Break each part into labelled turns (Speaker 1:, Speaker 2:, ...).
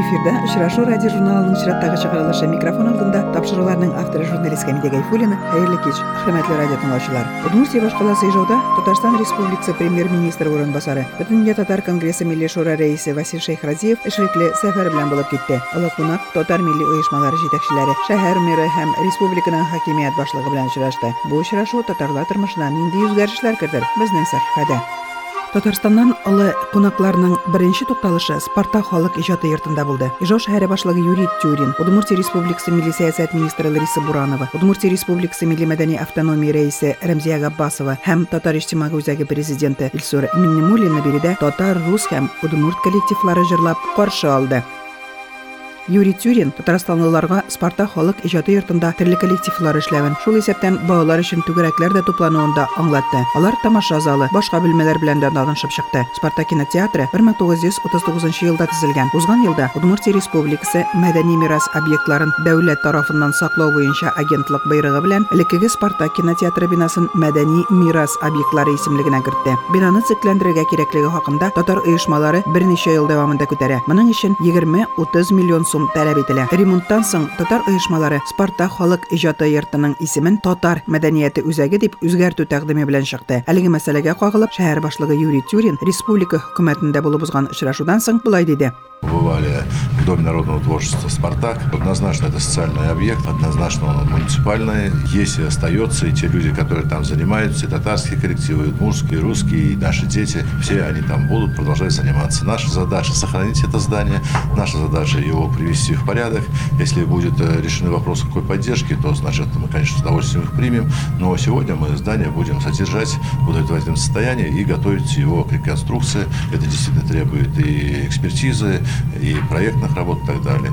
Speaker 1: эфирде очрашу радио журналынын чираттагы чыгарылышы микрофон алдында тапшыруулардын автору журналист камиде гайфуллина кайырлуу кеч урматтуу радио тыңоочулар удмуртия башкаласы ижоодо татарстан республикасы премьер министри орун басары бүтүн дүйнө татар конгресси милли рейиси василь шейхразиев ишликле сафар менен болуп кетти ала кунак татар милли уюшмалары жетекчилери шаар мэри һәм республиканын хакимият башлыгы менен учурашты бул учурашуу татарлар турмушуна эмне өзгөрүшлөр кирдир биздин сахифада татарстандан ылы кунакларынын биринчи токтолушу спартак халык ижады йортунда болду ижоо шаары башлыгы юрий тюрин удмуртия республикасы милли саясат министри лариса буранова удмуртия республикасы милли маданий автономия рейиси рамзия габбасова һәм татар ижтимагый үзәге президенти илсур миннимуллина бириде татар рус һәм удмурт коллективлары жырлап каршы алды. Юрий тюрин татарстанлыларга спартак халык ижады йортунда тирлик коллективлар эшләвен. Шул исәптән балалар өчен түгәрәкләр дә туплануында аңлатты. Алар тамаша залы башка бүлмәләр белән дә танышып чыкты. Спартак кинотеатры 1939 елда төзелгән. Узган елда удмуртия республикасы мәдәни мирас объектларын дәүләт тарафыннан саклау буенча агентлык байрагы белән элеккеге спартак кинотеатры бинасын мәдәни мирас объектлары исемлегенә кертте. Бинаны төзекләндерергә кирәклеге хакында татар оешмалары берничә ел дәвамында күтәрә. Моның өчен 20-30 миллион сум таләп ителә ремонттан соң татар оешмалары спартак халык ижады йортының исемен татар мәдәнияте үзәге дип үзгәртү тәкъдиме белән чыкты әлеге мәсьәләгә кагылып шәһәр башлыгы юрий тюрин республика хөкүмәтендә булып узган очрашудан соң булай диде
Speaker 2: Бывали в Доме народного творчества «Спартак». Однозначно это социальный объект, однозначно он муниципальный. Есть и остается, и те люди, которые там занимаются, и татарские коллективы, и и русские, и наши дети, все они там будут продолжать заниматься. Наша задача – сохранить это здание, наша задача – его привести в порядок. Если будет э, решены вопросы какой поддержки, то, значит, мы, конечно, с удовольствием их примем. Но сегодня мы здание будем содержать в удовлетворительном состоянии и готовить его к реконструкции. Это действительно требует и экспертизы, и проектных работ и так далее.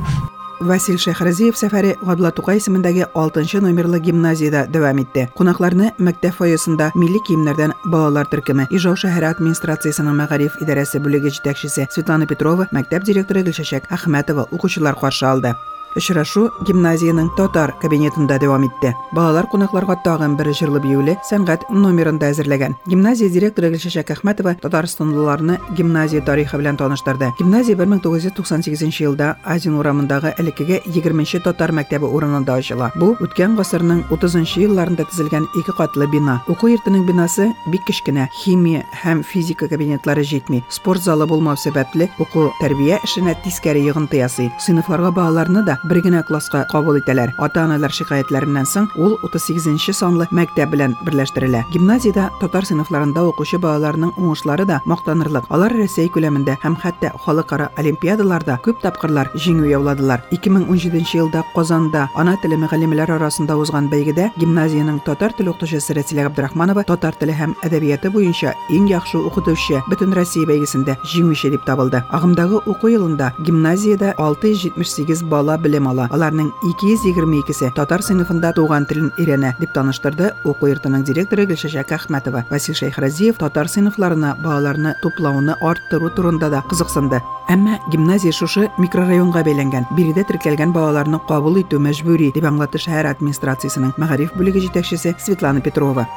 Speaker 1: Василь Шәһрәзиев сәфәре Тукай исемендәге 6 номерлы гимназиядә дәвам итте. Кунакларны мәктәп фойесында милли киемнәрдән балалар төркеме, Ижау шәһәре администрациясының мәгариф идарәсе бүлеге җитәкчесе Светлана Петрова, мәктәп директоры Гөлшәшәк Әхмәтова укучылар каршы алды. Очрашу гимназияның татар кабинетында дәвам итте. Балалар кунакларга тагын бер җырлы биюле сәнгать номерында әзерләгән. Гимназия директоры Гөлшәшәк Әхмәтова татарстанлыларны гимназия тарихы белән таныштырды. Гимназия 1998 елда Азин урамындагы элеккеге 20 татар мәктәбе урынында ачыла. Бу үткән гасырның 30 елларында төзелгән ике катлы бина. Уку йортының бинасы бик кечкенә, химия һәм физика кабинетлары җитми. Спорт залы булмау сәбәпле уку тәрбия эшенә тискәре йогынты ясый. Сыйныфларга балаларны да бер генә класска кабул итәләр. Ата-аналар шикаятьләреннән соң ул 38 санлы мәктәп белән берләштерелә. Гимназиядә татар сыйныфларында укучы балаларның уңышлары да мактанырлык. Алар Россия күләмендә һәм хәтта халыкара олимпиадаларда күп тапкырлар җиңү яуладылар. 2017 елда Казанда ана теле мөгаллимләре арасында узган бәйгедә гимназиянең татар теле укытучысы Рәсилә Габдрахманова татар теле һәм әдәбияты буенча иң яхшы укытучы бөтен Россия бәйгесендә җиңүче дип табылды. Агымдагы уку елында гимназиядә 678 бала белем ала. Аларның 222се татар сыйныфында туган телен өйрәнә дип таныштырды уку йортының директоры Гөлшәшәк Әхмәтова. Васил Шәйхразиев татар сыйныфларына балаларны туплауны арттыру турында да кызыксынды. Әмма гимназия шушы микрорайонга бәйләнгән. Биредә теркәлгән балаларны кабул итү мәҗбүри дип аңлатты шәһәр администрациясының мәгариф бүлеге җитәкчесе Светлана Петрова.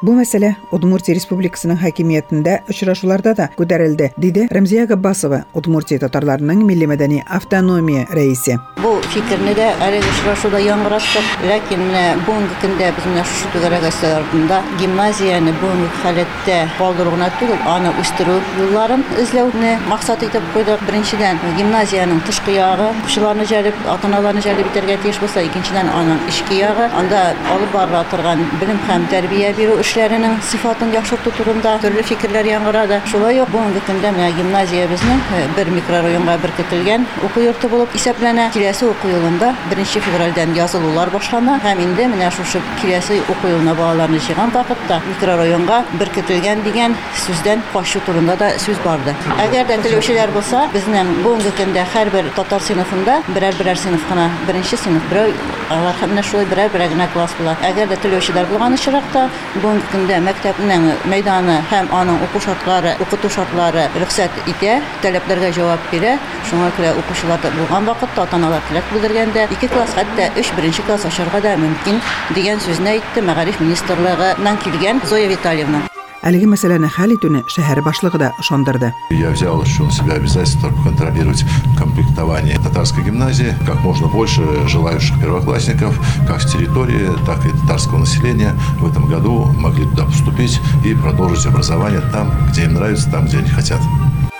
Speaker 1: Бу мәсьәлә Удмуртия Республикасының хакимиятендә очрашуларда да күтәрелде, диде Рамзия Габбасова, Удмуртия татарларының милли мәдәни автономия рәисе.
Speaker 3: Бу фикерне дә әлеге очрашуда яңгыраттык, ләкин менә бүгенге көндә без менә шушы түгәрәк астарында гимназияны бүгенге халәттә калдыру гына түгел, аны үстерү юлларын эзләүне максат итеп куйдык. Беренчедән, гимназияның тышкы ягы, укучыларны җәлеп, ата-аналарны җәлеп итәргә тиеш булса, икенчедән аның ички ягы, анда алып барыла торган белем һәм тәрбия бирү işlərinin sifatını yaxşı tutduğunda türlü fikirlər yanğıradı. Şula yox, bu gündə mənə gimnaziya bizim e, bir mikrorayonga birkitilgən oku yurtu olub hesablanə. Kilesi oku yılında 1-ci fevraldan yazılılar başlana. Həm indi mənə şu şu kilesi oku yılına bağlanışıqan vaqtda mikrorayonga birkitilgən degen sözdən qarşı turunda da söz bardı. Əgər də televiziyalar bolsa, bizdən bu gündə hər bir tatar sinifində birər-birər sinifqana, 1-ci sinif, birər, onlar həmnə şulay birər-birər klass bular. Əgər də televiziyalar bulğan işraqda bu бүгенге көндә мәктәпнең мәйданы һәм аның уку шартлары, укыту шартлары рөхсәт итә, таләпләргә җавап бирә. Шуңа күрә укучылар булган вакытта ата-аналар теләк белдергәндә, ике класс хәтта 3 беренче класс ачарга да мөмкин дигән сүзне әйтте Мәгариф министрлыгыннан килгән Зоя Витальевна.
Speaker 1: Әлеге мәсьәләне хәл итүне шәһәр башлыгы да ышандырды.
Speaker 2: Я взял еще на себя обязательство контролировать комплектование татарской гимназии, как можно больше желающих первоклассников, как с территории, так и татарского населения в этом году могли туда поступить и продолжить образование там, где им нравится, там, где они хотят.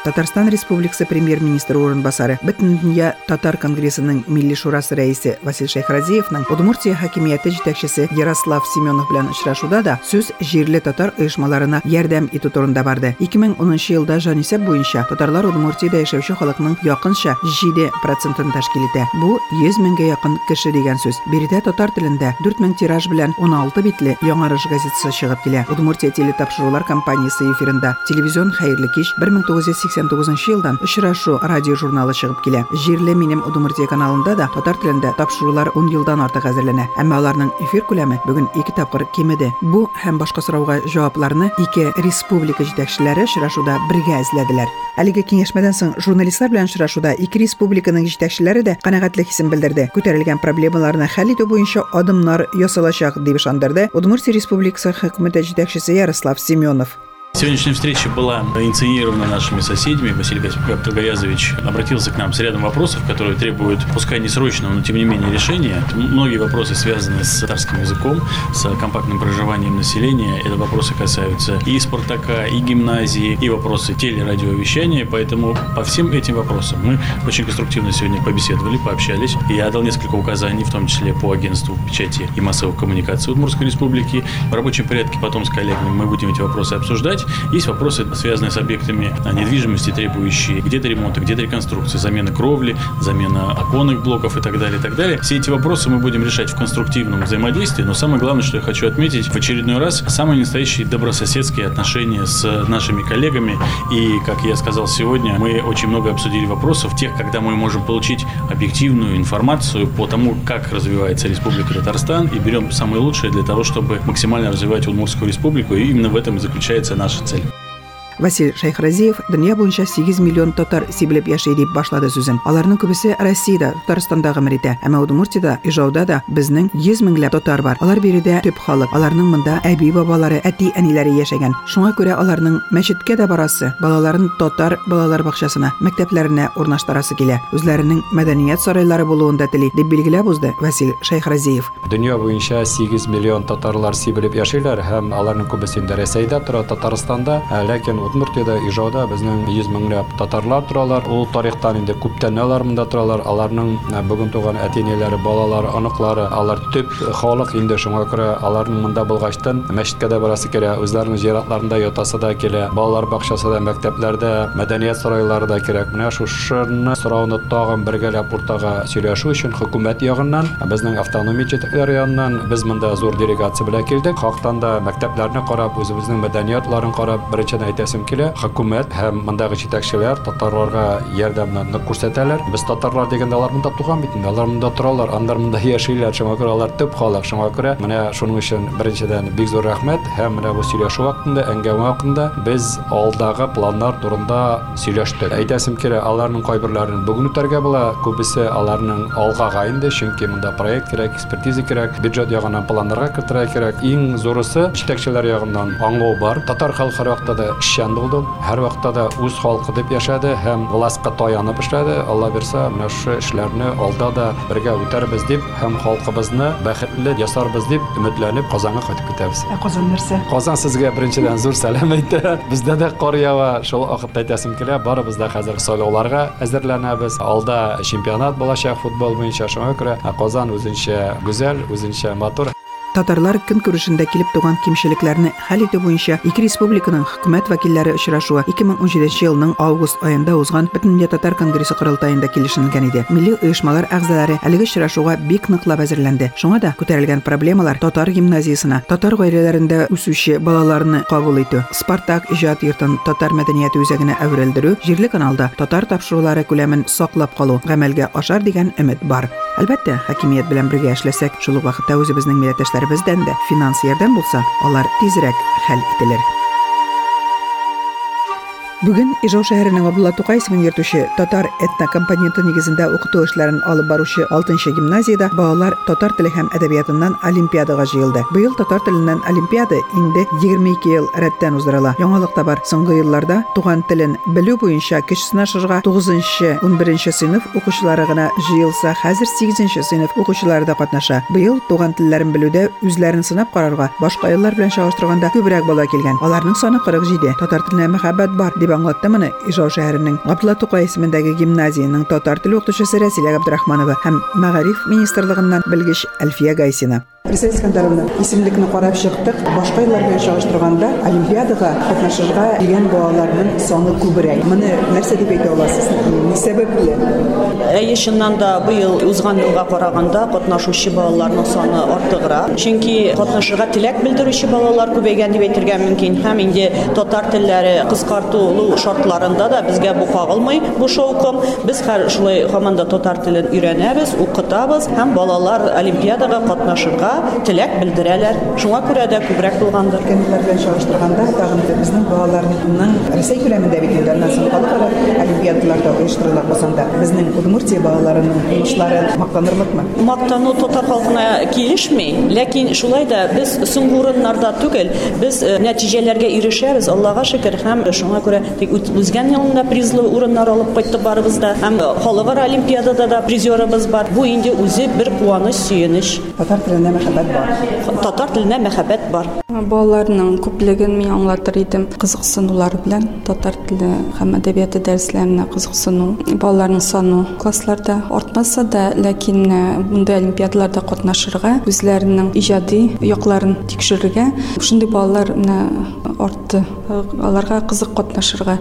Speaker 1: Татарстан Республикасы премьер-министры орынбасары Бөтен дөнья татар конгрессының милли шурасы рәисе Васил Шайхразиевның Удмуртия хакимияте җитәкчесе Ярослав Семенов белән очрашуда да сүз җирле татар оешмаларына ярдәм итү турында барды. 2010 елда җанисәп буенча татарлар Удмуртиядә яшәүче халыкның якынча 7 процентын тәшкил итә. Бу 100 меңгә якын кеше дигән сүз. Биредә татар телендә 4000 тираж белән 16 битле яңарыш газетасы чыгып килә. Удмуртия телетапшырулар компаниясе эфирында телевизион хәерле кич 1980 1989 елдан очрашу радио журналы чыгып килә. Җирле минем Удмуртия каналында да татар телендә тапшырулар 10 елдан артык әзерләнә. Әмма аларның эфир күләме бүген 2 тапкыр кимеде. Бу һәм башка сорауга җавапларны ике республика җитәкчеләре очрашуда бергә эзләделәр. Әлеге киңәшмәдән соң журналистлар белән очрашуда ике республиканың җитәкчеләре дә канәгатьлек хисен белдерде. Күтәрелгән проблемаларны хәл итү буенча адымнар ясалачак дип ышандырды Удмуртия республикасы хөкүмәте җитәкчесе Ярослав Семенов.
Speaker 4: Сегодняшняя встреча была инициирована нашими соседями. Василий Габдргаязович обратился к нам с рядом вопросов, которые требуют, пускай не срочного, но тем не менее решения. Многие вопросы связаны с татарским языком, с компактным проживанием населения. Это вопросы касаются и Спартака, и гимназии, и вопросы телерадиовещания. Поэтому по всем этим вопросам мы очень конструктивно сегодня побеседовали, пообщались. Я дал несколько указаний, в том числе по агентству печати и массовых коммуникаций Удмуртской республики. В рабочем порядке потом с коллегами мы будем эти вопросы обсуждать решать. Есть вопросы, связанные с объектами недвижимости, требующие где-то ремонта, где-то реконструкции, замена кровли, замена оконных блоков и так далее, и так далее. Все эти вопросы мы будем решать в конструктивном взаимодействии, но самое главное, что я хочу отметить в очередной раз, самые настоящие добрососедские отношения с нашими коллегами. И, как я сказал сегодня, мы очень много обсудили вопросов, тех, когда мы можем получить объективную информацию по тому, как развивается Республика Татарстан, и берем самое лучшее для того, чтобы максимально развивать Удмуртскую республику. И именно в этом и заключается наш наша цель.
Speaker 1: Василий Шайхразиев дөнья буенча 8 миллион татар сибелеп яши дип башлады сүзен. Аларның күбесе Россиядә, Татарстанда гомер итә. Әмма Удмуртиядә, Ижауда да безнең 100 меңләп татар бар. Алар биредә төп халык. Аларның монда әби бабалары, әти әниләре яшәгән. Шуңа күрә аларның мәчеткә дә барасы, балаларын татар балалар бакчасына, мәктәпләренә урнаштырасы килә. Үзләренең мәдәният сарайлары булуын да тели дип билгеләп узды Василий Шайхразиев.
Speaker 5: Дөнья буенча 8 миллион татарлар сибелеп яшиләр һәм аларның күбесендә Рәсәйдә тора, Татарстанда, ләкин удмуртияда ижауда безнең йөз меңләп татарлар торалар. Ул тарихтан инде күптән алар монда торалар. Аларның бүген туган әтинеләре балалары аныклары алар төп халык инде шуңа күрә аларның монда булгачтан мәчеткә дә барасы килә үзләренең зиратларында ятасы да килә балалар бакчасы да мәктәпләрдә мәдәният сарайлары да кирәк. Менә шушыны сорауны тагын бергәләп уртага сөйләшү өчен хөкүмәт ягыннан безнең автономия җитәкчеләре яныннан без монда зур делегация белән килдек. Хактан да мәктәпләрне карап үзебезнең мәдәниятларын карап беренче әйтәсем әйтәсем килә хөкүмәт һәм мондагы җитәкчеләр татарларга ярдәмне күрсәтәләр. Без татарлар дигәндә алар монда туган бит инде алар монда торалар андар монда яшиләр. Шуңа күрә алар төп халык. Шуңа күрә менә шуның өчен беренчедән бик зур рәхмәт һәм менә бу сөйләшү вакытында әңгәмә вакытында без алдагы планнар турында сөйләштек. Әйтәсем килә аларның кайберләрен бүген үтәргә була күбесе аларның алгага инде чөнки монда проект кирәк экспертиза кирәк бюджет ягыннан планнарга кертергә кирәк. Иң зурысы җитәкчеләр ягыннан аңлау бар. Татар халкы да эшчән булды һәр вакытта да үз халкы дип яшәде һәм властька таянып эшләде алла бирсә менә шу эшләрне алда да бергә үтәрбез дип һәм халкыбызны бәхетле ясарбыз дип өметләнеп казанга кайтып китәбез
Speaker 1: казан нәрсә
Speaker 5: казан сезгә беренчедән зур сәлам әйтә бездә дә кар ява шул вакытта әйтәсем килә барыбыз да хәзер сайлауларга әзерләнәбез алда чемпионат булачак футбол буенча шуңа күрә казан үзенчә гүзәл үзенчә матур
Speaker 1: Татарлар көн күрешендә килеп туган кимчелекләрне хәл итү буенча ике республиканың хөкүмәт вәкилләре очрашуы 2017 елның август аенда узган Бөтенләй татар конгрессы кырылтаенда килешелгән иде. Милли оешмалар әгъзалары әлеге очрашуга бик ныклап әзерләнде. Шуңа да күтәрелгән проблемалар татар гимназиясына, татар гаиләләрендә үсүче балаларны кабул итү, Спартак иҗат йортын татар мәдәнияте үзәгенә әверелдерү, җирле каналда татар тапшырулары күләмен саклап калу гамәлгә ашар дигән өмет бар. Әлбәттә, хакимият белән бергә эшләсәк, шул ук вакытта үзебезнең tərəfimizdən də finansi yardım bulsa, onlar tezrək həll edilir. Бүген Ижау шәһәренең Абдулла Тукай исемен йөртүче татар этно компоненты нигезендә укыту эшләрен алып баручы 6 гимназиядә балалар татар теле һәм әдәбиятыннан олимпиадага җыелды. Быел татар теленнән олимпиада инде 22 ел рәттән уздырыла. Яңалык та бар. Соңгы елларда туган телен белү буенча көч сынашырга 9-11 сыйныф укучылары гына җыелса, хәзер 8 сыйныф укучылары да катнаша. Быел туган телләрен белүдә үзләрен сынап карарга башка еллар белән чагыштырганда күбрәк бала килгән. Аларның саны 47. Татар теленә мәхәббәт бар дип аңлатты моны Ижау шәһәренең Габдулла Тукай исемендәге гимназияның татар теле укытучысы Рәсилә Габдрахманова һәм Мәгариф министрлыгыннан белгеч Әлфия Гайсина. Рәсәл Искәндәровна, исемлекне карап чыктык. Башка еллар белән чагыштырганда Олимпиадага катнашырга дигән балаларның саны күбрәк. Моны нәрсә дип әйтә аласыз? Ни сәбәпле?
Speaker 6: Әйе, чыннан да быел узган елга караганда катнашучы балаларның саны артыграк. Чөнки катнашырга теләк белдерүче балалар күбәйгән дип әйтергә мөмкин. Һәм инде татар телләре кыскартылу шартларында да безгә бу кагылмый бу шаукым. Без һәр шулай һаман да татар телен өйрәнәбез, укытабыз һәм балалар олимпиадага катнашырга теләк белдерәләр. Шуңа күрә дә күбрәк булгандыр.
Speaker 1: Кемләр белән чагыштырганда, тагын да безнең балаларның Рәсәй күләмендә бит инде аннан соң халыкара олимпиадаларда оештырыла булсанда, безнең Удмуртия балаларының уңышлары мактанырлыкмы?
Speaker 6: Мактану татар халкына килешми, ләкин шулай да без соңгы урыннарда түгел, без э, нәтиҗәләргә ирешәбез, Аллага шөкер, һәм шуңа күрә тик узган елда призлы урыннар алып кайтып барыбыз да, һәм халыкара олимпиадада да призерыбыз бар. Бу инде үзе бер куаныч, сөенеч.
Speaker 1: Татар теленә мәхәббәт бар.
Speaker 6: Татар теленә мәхәббәт бар.
Speaker 7: Балаларның күплеген мин аңлатыр идем. Кызыксынулары белән татар теле һәм әдәбияты дәресләренә кызыксыну. Балаларның саны классларда артмаса да, ләкин мондай олимпиадаларда катнашырга, үзләренең иҗади якларын тикшерергә, шундый балалар менә артты. Аларга кызык катнашырга.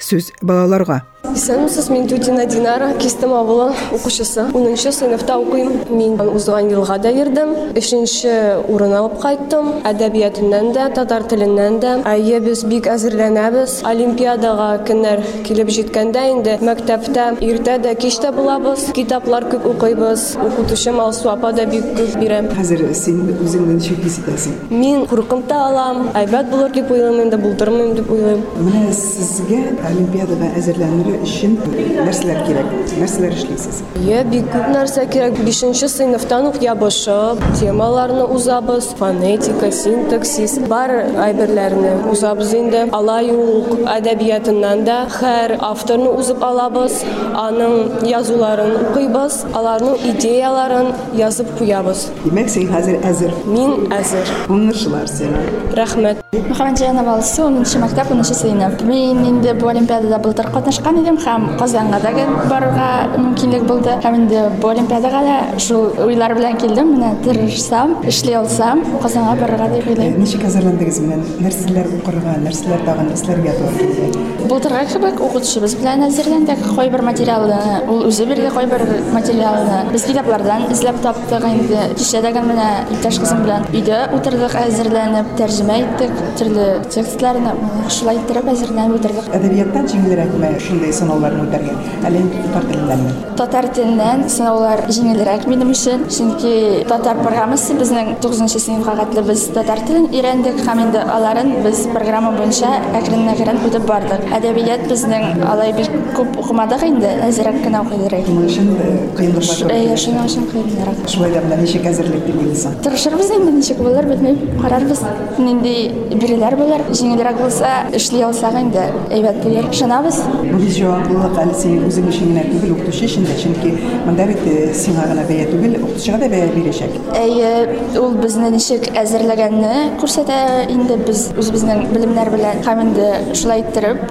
Speaker 1: Сүз балаларга
Speaker 8: Исәнмесез, мин Дудина Динара, Кистем авылы укучысы. 10нчы сыйныфта укыйм. Мин узган елга да йөрдем. 3нче урын алып кайттым. Әдәбиятыннан да, татар теленнән дә. Әйе, без бик әзерләнәбез. Олимпиадага көннәр килеп җиткәндә инде мәктәптә иртә дә, кич тә булабыз. Китаплар күп укыйбыз. Укытучым Алсу апа да бик күп бирә.
Speaker 1: Хәзер син үзеңне ничек хис итәсең?
Speaker 8: Мин та алам. Әйбәт булыр дип уйлыйм, инде булдырмыйм дип уйлыйм.
Speaker 1: Менә сезгә олимпиадага әзерләнү өчен нәрсәләр кирәк? Нәрсәләр эшлисез?
Speaker 8: Е, бик күп нәрсә кирәк. 5нче сыйныфтан ук ябышып, темаларны узабыз, фонетика, синтаксис, бар әйберләрне узабыз инде. Алай ук әдәбиятыннан да һәр авторны узып алабыз, аның язуларын укыйбыз, аларның идеяларын язып куябыз.
Speaker 1: Димәк, син хәзер әзер.
Speaker 8: Мин әзер.
Speaker 1: Уңышлар сиңа.
Speaker 8: Рәхмәт.
Speaker 9: Мөхәммәдҗан Абалсы 10нчы мәктәп 10нчы сыйныф. Мин инде бу олимпиадада былтыр катнашкан идем һәм Казанга да барырга мөмкинлек булды. Һәм инде бу олимпиадага да шул уйлар белән килдем. Менә тырышсам, эшли алсам, Казанга барырга дип уйлыйм.
Speaker 1: Ничек әзерләндегез менә? Нәрсәләр укырга, нәрсәләр тагын эшләргә туры килде?
Speaker 9: Былтырга кебек укытучыбыз белән әзерләндек. Кайбер материалны, ул үзе биргән кайбер материалны без китаплардан эзләп таптык инде. Кичәдәге менә иптәш кызым белән өйдә утырдык, әзерләнеп, тәрҗемә иттек, төрле текстларны шулай иттереп әзерләнеп үтердек.
Speaker 1: Әдәбияттан җиңелрәкме шундай сынауларны үтәргә? Әле татар теленнәнме?
Speaker 9: Татар теленнән сынаулар җиңелрәк минем өчен, чөнки татар программасы безнең 9нчы сыйныфка хәтле без татар телен өйрәндек һәм инде аларын без программа буенча әкрен-әкрен үтеп бардык. Әдәбият безнең алай бик күп укымадык инде, әзрәк кенә укыйдык.
Speaker 1: Шуның өчен килде.
Speaker 9: шуның өчен кыенрак.
Speaker 1: Шулай да менә ничек әзерлек дип уйлыйсың?
Speaker 9: Тырышырбыз инде ничек булыр белмәйм, карарбыз. Нинди биреләр булыр, җиңелрәк булса, эшли алсак инде әйбәт булыр. Ышанабыз.
Speaker 1: Синең үзең өчен генә түгел, укытучы өчен дә, чөнки монда бит сиңа гына бәя түгел, укытучыга да бәя бирәчәк.
Speaker 9: Әйе, ул безне ничек әзерләгәнне инде без үзебезнең белемнәр белән һәм инде шулай иттереп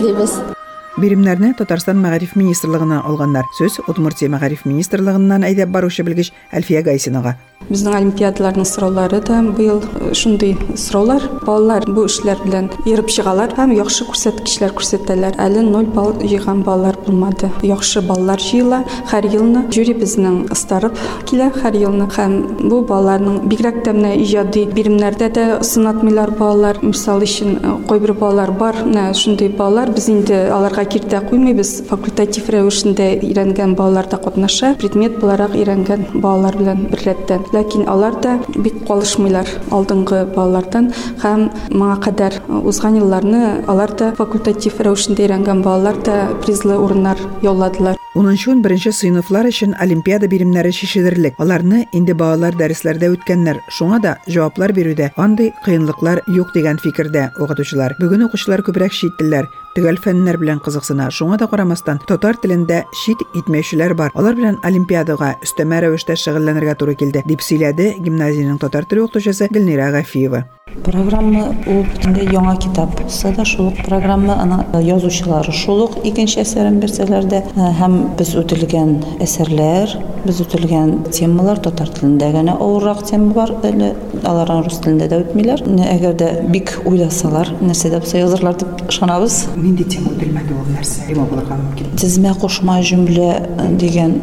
Speaker 9: түгел.
Speaker 1: Биремнәрне Татарстан Мәгариф министрлыгына алганнар. Сүз Удмуртия Мәгариф министрлыгыннан әйдәп баручы белгеч Әлфия Гайсинага.
Speaker 7: Безнең олимпиадаларның сораулары да быел э, шундый сораулар. Балалар бу эшләр белән йөреп чыгалар һәм яхшы күрсәткечләр күрсәтәләр. Әле 0 балл җыйган балалар булмады. Яхшы баллар җыела. Һәр елны жюри безнең ыстарып килә һәр елны һәм бу балаларның бигрәк тә менә иҗади биремнәрдә дә сынатмыйлар балалар. Мисал өчен э, кайбер балалар бар, менә шундый балалар без инде аларга киртә куймыйбыз факультатив рәвешендә өйрәнгән балалар да катнаша предмет буларак өйрәнгән балалар белән бер рәттән ләкин алар да бик калышмыйлар алдынгы балалардан һәм моңа кадәр узган елларны алар да факультатив рәвешендә өйрәнгән балалар да призлы урыннар яуладылар
Speaker 1: 10-11 сыйныфлар өчен олимпиада биремнәре шешелерлек. Аларны инде балалар дәресләрдә үткәннәр. Шуңа да җаваплар бирүдә андый кыенлыклар юк дигән фикердә укытучылар. Бүген укучылар күбрәк шит телләр, төгәл фәннәр белән кызыксына. Шуңа да карамастан, татар телендә шит итмәүчеләр бар. Алар белән олимпиадага өстәмә рәвештә шөгыльләнергә туры килде, дип сөйләде гимназиянең татар теле укытучысы Гөлнира Гафиева.
Speaker 10: Программа ул бөтенләй яңа китап. Булса да шул программа аны язучылары шул ук икенче әсәрен бирсәләр дә һәм без үтелгән әсәрләр, без үтелгән темалар татар телендә генә авыррак тема бар, әле алар рус телендә дә үтмиләр. Әгәр дә бик уйласалар, нәрсә дә булса язырлар дип ышанабыз.
Speaker 1: Тема үтелмәде ул нәрсә? Нема булырга мөмкин?
Speaker 10: Тезмә кушма җөмлә дигән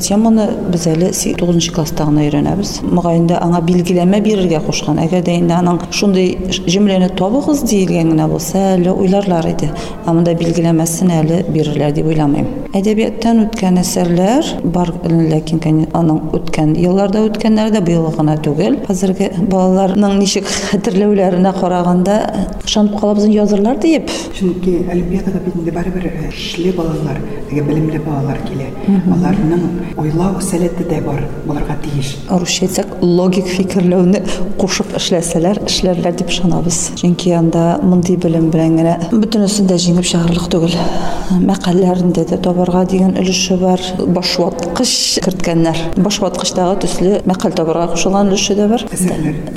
Speaker 10: теманы без әле 9 класста гына өйрәнәбез. Мөгаенда аңа билгеләмә бирергә кушкан. Әгәр дә инде аның шундый җөмләне табыгыз диелгән генә булса, әле уйларлар иде. Анда билгеләмәсен әле бирерләр дип уйламыйм. Әдәбияттан үткән әсәрләр бар, ләкин аның үткән елларда үткәннәр дә быел гына түгел. Хәзерге балаларның ничек хәтерләүләренә караганда ышанып калабыз язырлар дип.
Speaker 1: Чөнки олимпиадага бит инде барыбер эшле балалар, теге белемле балалар килә. Аларның уйлау сәләте дә бар, булырга тиеш.
Speaker 10: Русча әйтсәк, логик фикерләүне кушып эшләсәләр, эшләрләр дип ышанабыз. Чөнки анда мондый белем белән генә бөтенесен дә җиңеп чыгарлык түгел. Мәкаләләрендә дә табарга дигән өлеше бар. Башваткыч керткәннәр. Башваткычтагы төсле мәкаль табарга кушылган өлеше дә бар.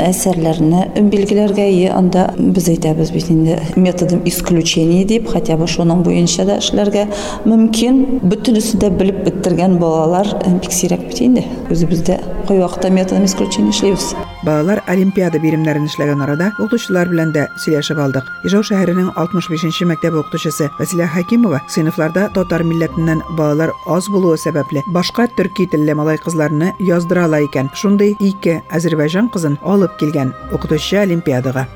Speaker 10: Әсәрләрне билгеләргә и анда без әйтәбез бит инде методым исключения дип, хотя бы шуның буенча да эшләргә мөмкин. Бөтенесен дә белеп беттергән балалар бик сирәк бит инде. Үзебездә кай вакытта методым исключения эшләйбез.
Speaker 1: Балалар олимпиада биремнәрен эшләгән арада укытучылар белән дә сөйләшеп алдык. Ижау шәһәренең 65нче мәктәп укытучысы Василия Хакимова сыйныфларда татар милләтеннән балалар аз булуы сәбәпле башка төрки телле малай кызларны яздыра ала икән. Шундый ике Азәрбайҗан кызын алып килгән укытучы олимпиадага.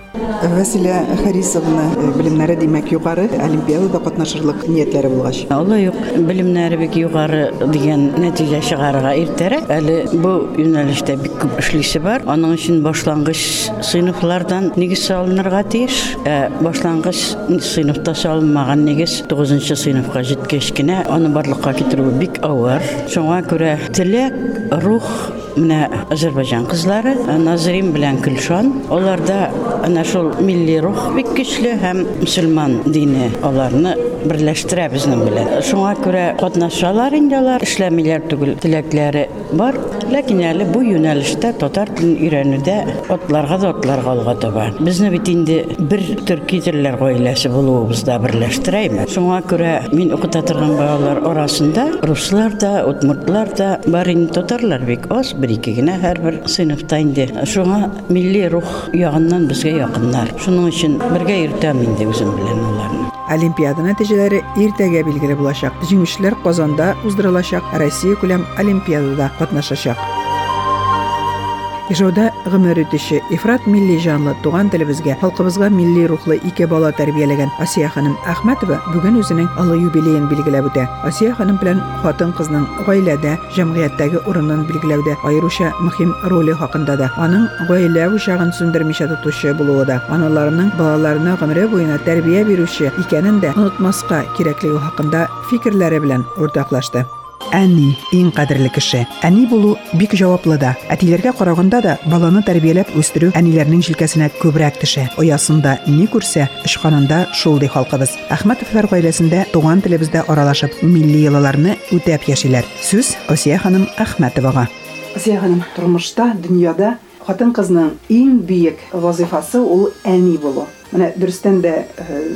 Speaker 1: Василия Харисовна белемнәре димәк югары олимпиадада катнашырлык ниятләре булгач.
Speaker 11: Алла юк, белемнәре бик югары дигән нәтиҗә чыгарырга иртәрәк. Әле бу юнәлештә бик күп эшлисе бар. Аның өчен башлангыч сыйныфлардан нигез салынырга тиеш. Ә башлангыч сыйныфта салынмаган нигез 9нчы сыйныфка җиткәч кенә аны барлыкка китерү бик авыр. Шуңа күрә теләк, рух менә Азәрбайҗан кызлары Назрим белән Гөлшан аларда ана шул милли рух бик көчле һәм мусульман дине аларны берләштерә безнең белән. Шуңа күрә катнашалар инде алар, эшләмиләр түгел, теләкләре бар. Ләкин әле бу юнәлештә татар телен өйрәнүдә атларга да атларга алга таба. Безне бит инде бер төрки телләр гаиләсе булуыбызда берләштерәйме. Шуңа күрә мин укыта торган балалар арасында руслар да, удмуртлар да бар инде татарлар бик аз, бер-ике генә һәрбер сыйныфта инде. Шуңа милли рух ягыннан безгә якыннар. Шуның өчен бергә йөртәм инде үзем белән аларны.
Speaker 1: Олимпиада нәтиҗәләре иртәгә билгеле булачак. Җиңүчеләр Казанда уздырылачак, Россия күләм олимпиадада катнашачак. Ижауда гомер үтеше Ифрат милли җанлы туган телебезгә, халкыбызга милли рухлы ике бала тәрбияләгән Асия ханым Әхмәтова бүген үзенең олы юбилеен билгеләп үтә. Асия ханым белән хатын-кызның гаиләдә, җәмгыятьтәге урынын билгеләүдә аеруча мөһим роле хакында да, аның гаилә учагын сүндермичә тотучы булуы да, аналарының балаларына гомере буена тәрбия бирүче икәнен дә онытмаска кирәклеге хакында фикерләре белән уртаклашты. Әни иң кадерле кеше. Әни булу бик җаваплы да. Әтиләргә караганда да баланы тәрбияләп үстерү әниләрнең җилкәсенә күбрәк төшә. Оясында ни күрсә, ышканында шул ди халкыбыз. Әхмәтовлар гаиләсендә туган телебездә аралашып, милли йолаларны үтәп яшиләр. Сүз Асия ханым Әхмәтовага. Асия ханым, тормышта, дөньяда хатын-кызның иң бийек вазифасы ул әни булу. Менә дөрестән дә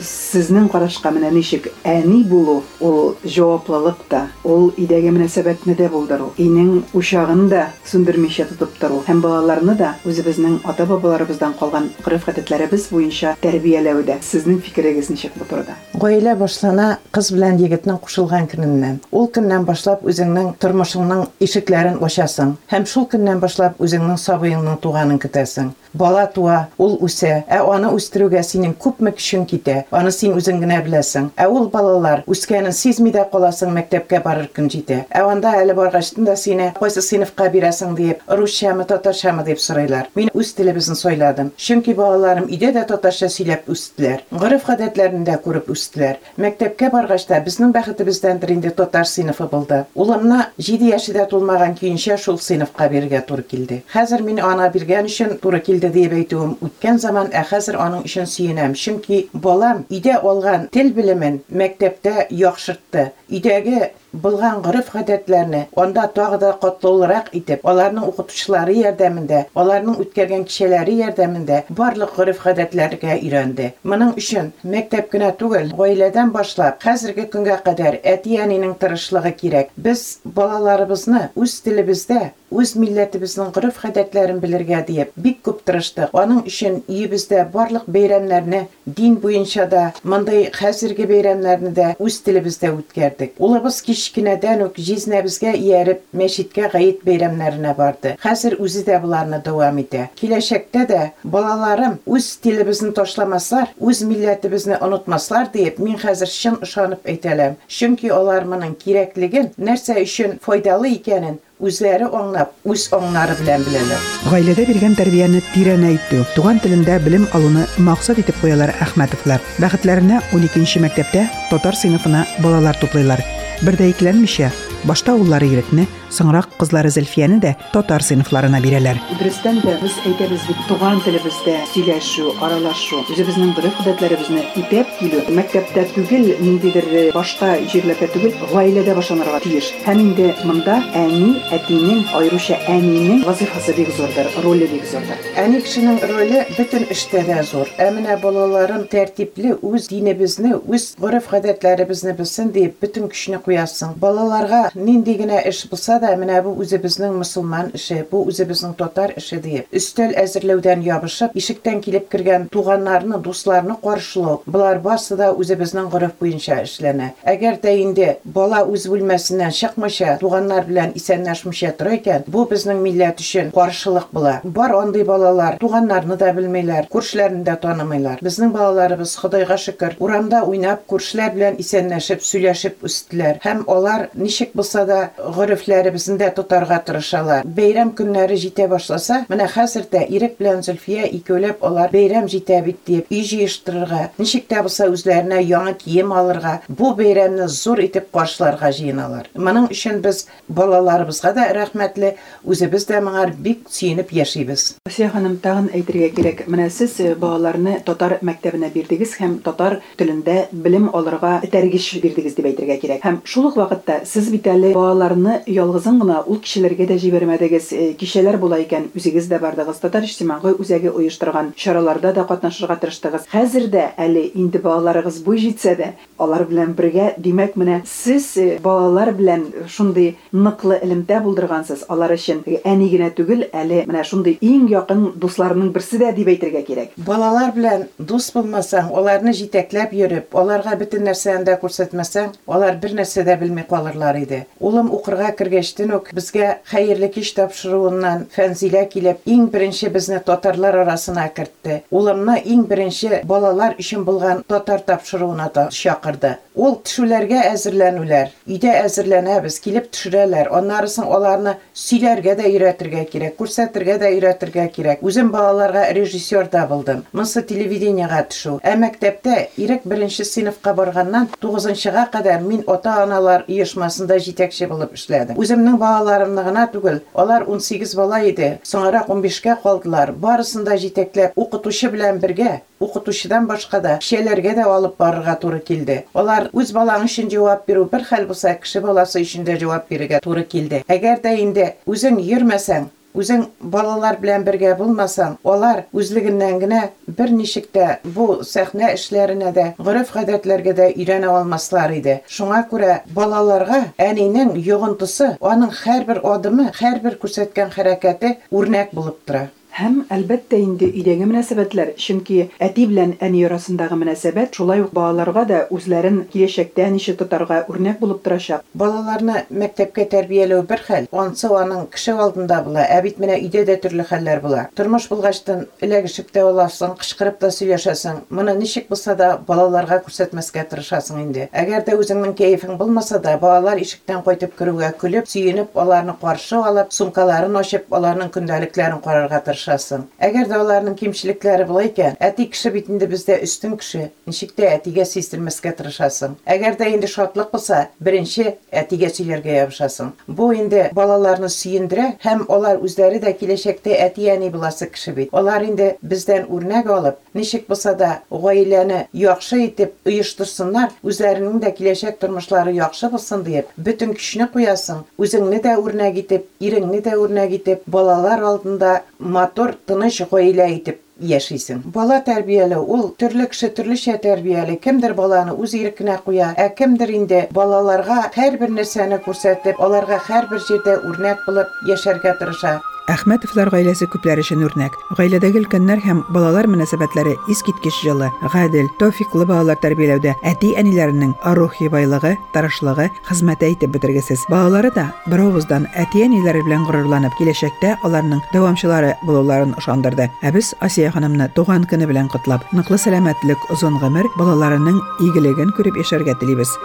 Speaker 1: сезнең карашка менә ничек әни булу, ул җаваплылык та, ул идәге мөнәсәбәтне дә булдыру, инең учагын да сүндермичә тотып тору һәм балаларны да үзебезнең ата-бабаларыбыздан калган гореф-гадәтләребез буенча тәрбияләүдә. Сезнең фикерегез ничек бу турыда?
Speaker 12: Гаилә башлана кыз белән егетнең кушылган көненнән. Ул көннән башлап үзеңнең тормышыңның ишекләрен ачасың һәм шул көннән башлап үзеңнең сабыеңның туганын көтәсең. Бала туа, ул үсә, ә аны үстерүгә синең күпме көчең китә. Аны син үзең генә беләсең. Ә ул балалар үскәнен сизми дә каласың мәктәпкә барыр көн җитә. Ә анда әле баргачтын да сине кайсы сыйныфка бирәсең дип, русчамы, татарчамы дип сорыйлар. Мин үз телебезне сайладым. Чөнки балаларым өйдә дә татарча сөйләп үстеләр. Гореф-гадәтләрен дә күреп үстеләр. Мәктәпкә баргачта безнең бәхетебездәндер инде татар сыйныфы булды. Улымны 7 яшендә тулмаган көенчә шул сыйныфка бирергә туры килде. Хәзер мин ана биргән өчен туры килде дип әйтүем үткән заман, ә хәзер аның өчен сөенәм. Чөнки балам өйдә алган тел белемен мәктәптә яхшыртты. Өйдәге булган гореф-гадәтләрне анда тагы да катлаулырак итеп, аларның укытучылары ярдәмендә, аларның үткәргән кичәләре ярдәмендә барлык гореф-гадәтләргә өйрәнде. Моның өчен мәктәп кенә түгел, гаиләдән башлап хәзерге көнгә кадәр әти-әнинең тырышлыгы кирәк. Без балаларыбызны үз телебездә үз милләтебезнең гореф-гадәтләрен белергә диеп бик күп тырыштык. Аның өчен өебездә барлык бәйрәмнәрне дин буенча да, мондай хәзерге бәйрәмнәрне дә үз телебездә үткәрдек. Улыбыз кичкенәдән үк җизнәбезгә ияреп, мәчеткә гаит бәйрәмнәренә барды. Хәзер үзе дә буларны дәвам итә. Киләчәктә дә балаларым үз телебезне ташламаслар, үз милләтебезне онытмаслар дип, мин хәзер чын ышанып әйтәләм. Чөнки алар моның кирәклеген, нәрсә өчен файдалы икәнен үзләре аңлап, үз аңнары белән беләләр.
Speaker 1: Гаиләдә биргән тәрбияне тирән әйтү, туган телендә белем алуны максат итеп куялар Әхмәтовлар. Бәхетләренә 12нче мәктәптә татар сыйныфына балалар туплыйлар. Бер дә икеләнмичә, башта уллары ирекне, соңрак кызлары Зөлфияне дә татар сыйныфларына бирәләр.
Speaker 13: Дөрестән дә без әйтәбез бит туган телебездә сөйләшү, аралашу, үзебезнең гореф-гадәтләребезне итеп килү мәктәптә түгел, ниндидер башка җирләрдә түгел, гаиләдә башланырга тиеш. Һәм инде монда әни, әтинең, аеруча әнинең вазифасы бик зурдыр, роле бик зурдыр.
Speaker 12: Әни кешенең роле бөтен эштә дә зур. Ә менә балаларым тәртипле үз динебезне, үз гореф-гадәтләребезне белсен дип бөтен көчне куясың. Балаларга нинди генә эш булса да, менә бу үзебезнең мусулман эше, бу үзебезнең татар эше дип, өстәл әзерләүдән ябышып, ишектән килеп кергән туганнарны, дусларны каршылау, булар барсы да үзебезнең гореф буенча эшләнә. Әгәр дә инде бала үз бүлмәсеннән чыкмыйча, туганнар белән исәнләшмичә тора икән, бу безнең милләт өчен каршылык була. Бар андый балалар туганнарны да белмәйләр, күршеләрне дә танымыйлар. Безнең балаларыбыз, Худайга шөкер, урамда уйнап, күршеләр белән исәнләшеп, сөйләшеп үстеләр. Һәм алар ничек булса да горефләребезне дә тотарга тырышалар. Бәйрәм көннәре җитә башласа, менә хәзер дә Ирек белән Зөлфия икәүләп алар бәйрәм җитә бит дип үй җыештырырга, ничек тә булса үзләренә яңа кием алырга, бу бәйрәмне зур итеп каршыларга җыеналар. Моның өчен без балаларыбызга да рәхмәтле, үзебез дә моңар бик сөенеп яшибез.
Speaker 13: Асия ханым тагын әйтергә кирәк. Менә сез э, балаларны татар мәктәбенә бирдегез һәм татар телендә белем алырга тәргиш бирдегез дип әйтергә кирәк. Һәм шул ук вакытта сез бит әле балаларны ялгызың гына ул кешеләргә дә җибәрмәдегез. Э, Кичәләр була икән, үзегез дә бардыгыз. Татар иҗтимагый үзәге оештырган чараларда да катнашырга тырыштыгыз. Хәзер дә әле инде балаларыгыз буй җитсә дә, алар белән бергә, димәк, менә сез э, балалар белән шундый ныклы элемтә булдыргансыз. Алар өчен әни генә түгел, әле менә шундый иң якын дусларының берсе дә дип әйтергә кирәк.
Speaker 12: Балалар белән дус булмасаң, аларны җитәкләп йөреп, аларга бөтен нәрсәне дә күрсәтмәсәң, алар бер нәрсә дә белми калырлар иде. Улым укырга кергәчтен үк безгә хәерле кич тапшыруыннан Фәнзилә килеп, иң беренче безне татарлар арасына кертте. Улымны иң беренче балалар өчен булган татар тапшыруына да чакырды. Ул төшүләргә әзерләнүләр. Өйдә әзерләнәбез, килеп төшерәләр. Аннары соң аларны сөйләргә дә өйрәтергә кирәк, күрсәтергә дә өйрәтергә кирәк. Үзем балаларга режиссер да булдым. Монсы телевидениегә төшү. Ә мәктәптә ирек беренче сыйныфка барганнан 9-га кадәр мин ата-аналар оешмасында җитәкче булып эшләдем. Үземнең балаларымны гына түгел, алар 18 бала иде. Соңрак 15-кә калдылар. Барысын да җитәкләп, укытучы белән бергә укытучыдан башка да кешеләргә дә алып барырга туры килде. Алар үз балаң өчен җавап бирү бер хәл булса, кеше баласы өчен дә җавап бирергә туры килде. Әгәр дә инде үзең йөрмәсәң, үзең балалар белән бергә булмасаң, алар үзлегеннән генә бер ничек тә бу сәхнә эшләренә дә, гореф-гадәтләргә дә өйрәнә алмаслар иде. Шуңа күрә балаларга әнинең йогынтысы, аның һәрбер адымы, һәрбер күрсәткән хәрәкәте үрнәк булып тора.
Speaker 13: Һәм әлбәттә инде өйдәге мөнәсәбәтләр, чөнки әти белән әни арасындагы мөнәсәбәт шулай ук балаларга да үзләрен киләчәктә ничек тотарга үрнәк булып торачак.
Speaker 12: Балаларны мәктәпкә тәрбияләү бер хәл, ансы аның кеше алдында була, ә бит менә өйдә дә төрле хәлләр була. Тормыш булгачтан эләгешеп тә аласың, кычкырып та сөйләшәсең. Моны ничек булса да балаларга күрсәтмәскә тырышасың инде. Әгәр дә үзеңнең кәефең булмаса да, балалар ишектән кайтып керүгә көлеп, сөенеп, аларны каршы алып, сумкаларын ачып, аларның көндәлекләрен карарга тырышасың. Әгәр дә аларның кимчелекләре була икән, әти кеше бит инде бездә өстен кеше. Ничек тә әтигә сиздермәскә тырышасың. Әгәр дә инде шатлык булса, беренче әтигә сөйләргә ябышасың. Бу инде балаларны сөендерә һәм алар үзләре дә киләчәктә әти әни буласы кеше бит. Алар инде бездән үрнәк алып, ничек булса да гаиләне яхшы итеп оештырсыннар, үзләренең дә киләчәк тормышлары яхшы булсын дип, бөтен көчне куясың. Үзеңне дә үрнәк итеп, иреңне дә үрнәк итеп, балалар алдында матур, тыныч гаилә итеп яшисең. Бала тәрбияләү ул төрле кеше төрлечә тәрбияле. Кемдер баланы үз ирекенә куя, ә кемдер инде балаларга һәрбер нәрсәне күрсәтеп, аларга һәрбер җирдә үрнәк булып яшәргә тырыша.
Speaker 1: Әхмәтовлар гаиләсе күпләр өчен үрнәк. Гаиләдәге өлкәннәр һәм балалар мөнәсәбәтләре искиткеч җылы, гадел, тәүфиклы балалар тәрбияләүдә әти-әниләренең рухи байлыгы, тырышлыгы хезмәт итеп бетергесез. Балалары да бер авыздан әти-әниләре белән горурланып, киләчәктә аларның дәвамчылары булуларын ышандырды. Ә без Асия ханымны туган көне белән котлап, ныклы сәламәтлек, озын гомер, балаларының игелеген күреп яшәргә телибез.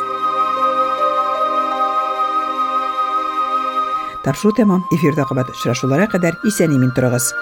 Speaker 1: Тапшыру тәмам. Эфирдә кабат очрашуларга кадәр исән-имин торыгыз.